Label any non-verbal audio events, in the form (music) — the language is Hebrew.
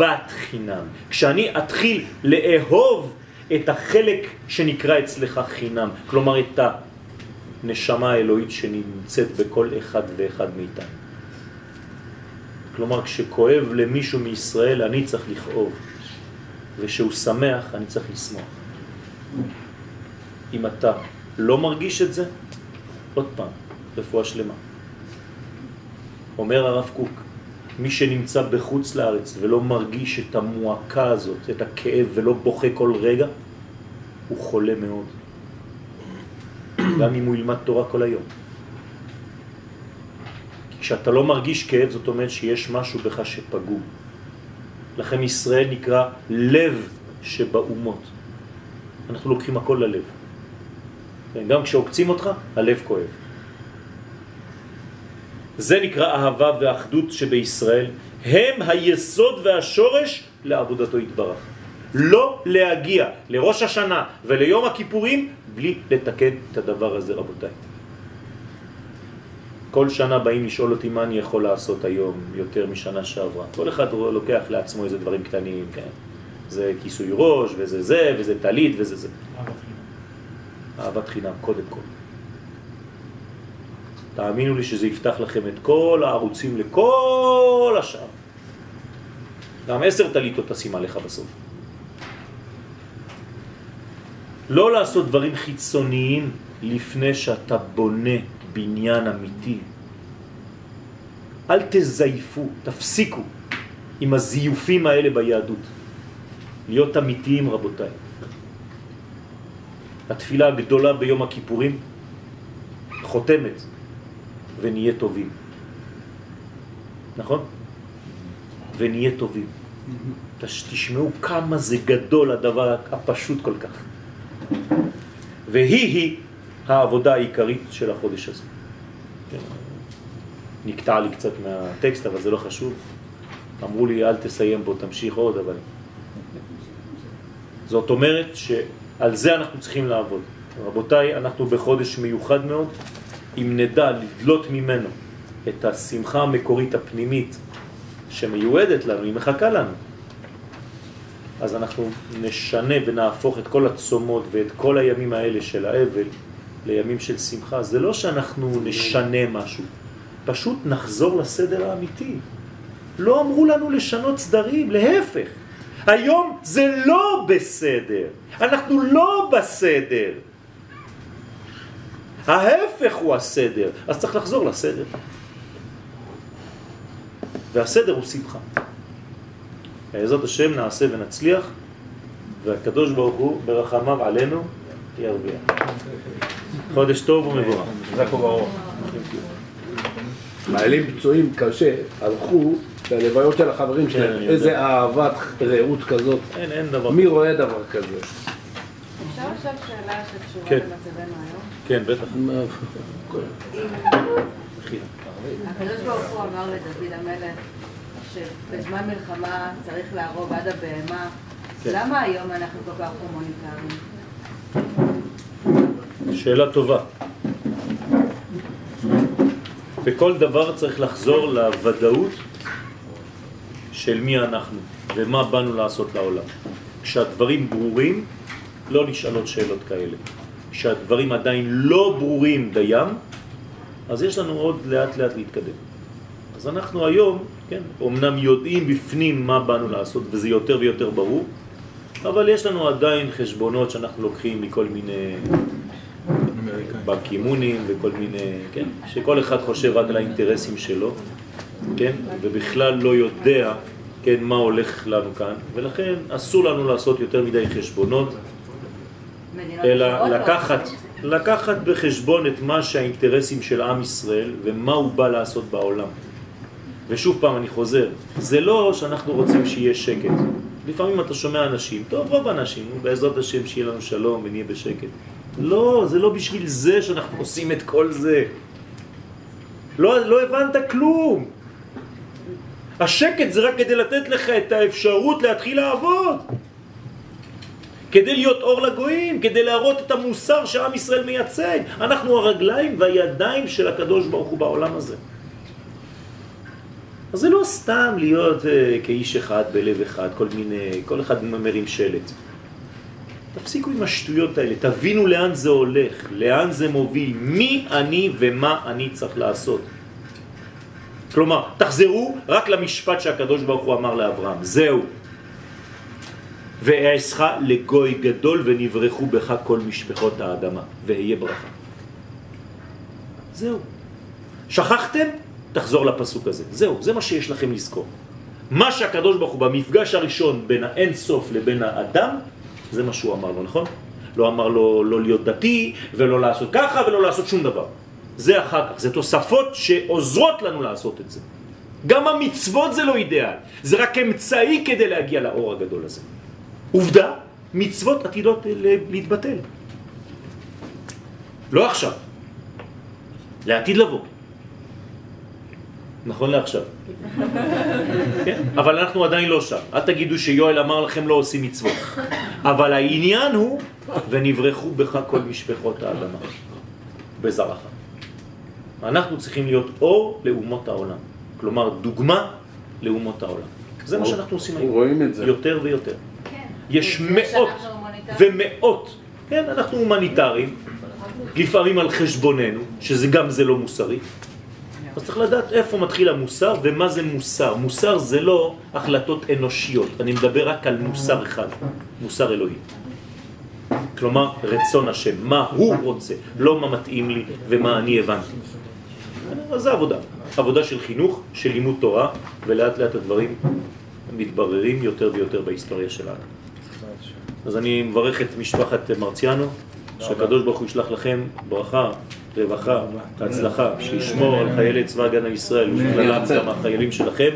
אהבת חינם. כשאני אתחיל לאהוב את החלק שנקרא אצלך חינם, כלומר את הנשמה האלוהית שנמצאת בכל אחד ואחד מאיתנו. כלומר, כשכואב למישהו מישראל, אני צריך לכאוב, וכשהוא שמח, אני צריך לשמוח. אם אתה לא מרגיש את זה, עוד פעם, רפואה שלמה. אומר הרב קוק, מי שנמצא בחוץ לארץ ולא מרגיש את המועקה הזאת, את הכאב, ולא בוכה כל רגע, הוא חולה מאוד. גם אם הוא ילמד תורה כל היום. כשאתה לא מרגיש כאב, זאת אומרת שיש משהו בך שפגום. לכן ישראל נקרא לב שבאומות. אנחנו לוקחים הכל ללב. גם כשעוקצים אותך, הלב כואב. זה נקרא אהבה ואחדות שבישראל, הם היסוד והשורש לעבודתו יתברך. לא להגיע לראש השנה וליום הכיפורים בלי לתקן את הדבר הזה רבותיי. כל שנה באים לשאול אותי מה אני יכול לעשות היום יותר משנה שעברה. כל אחד לוקח לעצמו איזה דברים קטנים, כן? זה כיסוי ראש, וזה זה, וזה תלית, וזה זה. אהבת חינם. אהבת חינם, קודם כל. תאמינו לי שזה יפתח לכם את כל הערוצים לכל השאר. גם עשר תליטות תשים עליך בסוף. לא לעשות דברים חיצוניים לפני שאתה בונה בניין אמיתי. אל תזייפו, תפסיקו עם הזיופים האלה ביהדות. להיות אמיתיים רבותיי. התפילה הגדולה ביום הכיפורים חותמת ונהיה טובים. נכון? ונהיה טובים. תשמעו כמה זה גדול הדבר הפשוט כל כך. והיא היא העבודה העיקרית של החודש הזה. כן. נקטע לי קצת מהטקסט, אבל זה לא חשוב. אמרו לי, אל תסיים בו, תמשיך עוד, אבל... זאת אומרת שעל זה אנחנו צריכים לעבוד. רבותיי, אנחנו בחודש מיוחד מאוד, אם נדע לדלות ממנו את השמחה המקורית הפנימית שמיועדת לנו, היא מחכה לנו, אז אנחנו נשנה ונהפוך את כל הצומות ואת כל הימים האלה של האבל לימים של שמחה. זה לא שאנחנו נשנה משהו, פשוט נחזור לסדר האמיתי. לא אמרו לנו לשנות סדרים, להפך. היום זה לא בסדר, אנחנו לא בסדר. ההפך הוא הסדר, אז צריך לחזור לסדר. והסדר הוא שמחה. בעזרת השם נעשה ונצליח, והקדוש ברוך הוא ברחמיו עלינו ירביע. חודש טוב ומבורך. חיילים פצועים קשה הלכו ללוויות של החברים כן, שלהם, איזה אהבת רעות כזאת. אין, אין דבר. מי רואה דבר כזה? אפשר עכשיו שאלה שקשורה כן. למצבנו היום? כן, בטח. הקדוש ברוך הוא אמר לדוד המלך שבזמן מלחמה צריך להרוג עד הבהמה. כן. למה היום אנחנו כל כך הומוניטריים? שאלה טובה. בכל דבר צריך לחזור לוודאות של מי אנחנו ומה באנו לעשות לעולם. כשהדברים ברורים, לא נשאלות שאלות כאלה. כשהדברים עדיין לא ברורים דיים, אז יש לנו עוד לאט לאט להתקדם. אז אנחנו היום, כן, אמנם יודעים בפנים מה באנו לעשות, וזה יותר ויותר ברור, אבל יש לנו עדיין חשבונות שאנחנו לוקחים מכל מיני בקימונים וכל מיני, כן, שכל אחד חושב רק על האינטרסים שלו, כן, ובכלל לא יודע, כן, מה הולך לנו כאן, ולכן אסור לנו לעשות יותר מדי חשבונות, אלא לקחת, לקחת בחשבון את מה שהאינטרסים של עם ישראל ומה הוא בא לעשות בעולם. ושוב פעם אני חוזר, זה לא שאנחנו רוצים שיהיה שקט. לפעמים אתה שומע אנשים, טוב, רוב האנשים, בעזרת השם שיהיה לנו שלום ונהיה בשקט. לא, זה לא בשביל זה שאנחנו עושים את כל זה. לא, לא הבנת כלום. השקט זה רק כדי לתת לך את האפשרות להתחיל לעבוד. כדי להיות אור לגויים, כדי להראות את המוסר שעם ישראל מייצג. אנחנו הרגליים והידיים של הקדוש ברוך הוא בעולם הזה. אז זה לא סתם להיות אה, כאיש אחד בלב אחד, כל מיני, כל אחד מרים שלט. תפסיקו עם השטויות האלה, תבינו לאן זה הולך, לאן זה מוביל, מי אני ומה אני צריך לעשות. כלומר, תחזרו רק למשפט שהקדוש ברוך הוא אמר לאברהם, זהו. ואעשך לגוי גדול ונברחו בך כל משפחות האדמה, והיה ברכה. זהו. שכחתם? תחזור לפסוק הזה. זהו, זה מה שיש לכם לזכור. מה שהקדוש ברוך הוא במפגש הראשון בין האין סוף לבין האדם, זה מה שהוא אמר לו, נכון? לא אמר לו לא להיות דתי ולא לעשות ככה ולא לעשות שום דבר. זה אחר כך, זה תוספות שעוזרות לנו לעשות את זה. גם המצוות זה לא אידאל, זה רק אמצעי כדי להגיע לאור הגדול הזה. עובדה, מצוות עתידות להתבטל. לא עכשיו, לעתיד לבוא. נכון לעכשיו. (laughs) כן? אבל אנחנו עדיין לא שם. אל תגידו שיואל אמר לכם לא עושים מצוות. אבל העניין הוא, ונברחו בך כל משפחות האדמה, בזרחה. אנחנו צריכים להיות אור לאומות העולם. כלומר, דוגמה לאומות העולם. זה מה שאנחנו עושים היום. רואים את זה. יותר ויותר. יש מאות. ומאות, כן, אנחנו הומניטריים, לפעמים על חשבוננו, שזה גם זה לא מוסרי. אז צריך לדעת איפה מתחיל המוסר ומה זה מוסר. מוסר זה לא החלטות אנושיות, אני מדבר רק על מוסר אחד, מוסר אלוהי. כלומר, רצון השם, מה הוא רוצה, לא מה מתאים לי ומה אני הבנתי. אז זה עבודה, עבודה של חינוך, של לימוד תורה, ולאט לאט הדברים מתבררים יותר ויותר בהיסטוריה שלנו. אז אני מברך את משפחת מרציאנו, שהקדוש ברוך הוא ישלח לכם ברכה, רווחה, הצלחה, שישמור על חיילי צבא הגנה לישראל ובכללם גם החיילים שלכם,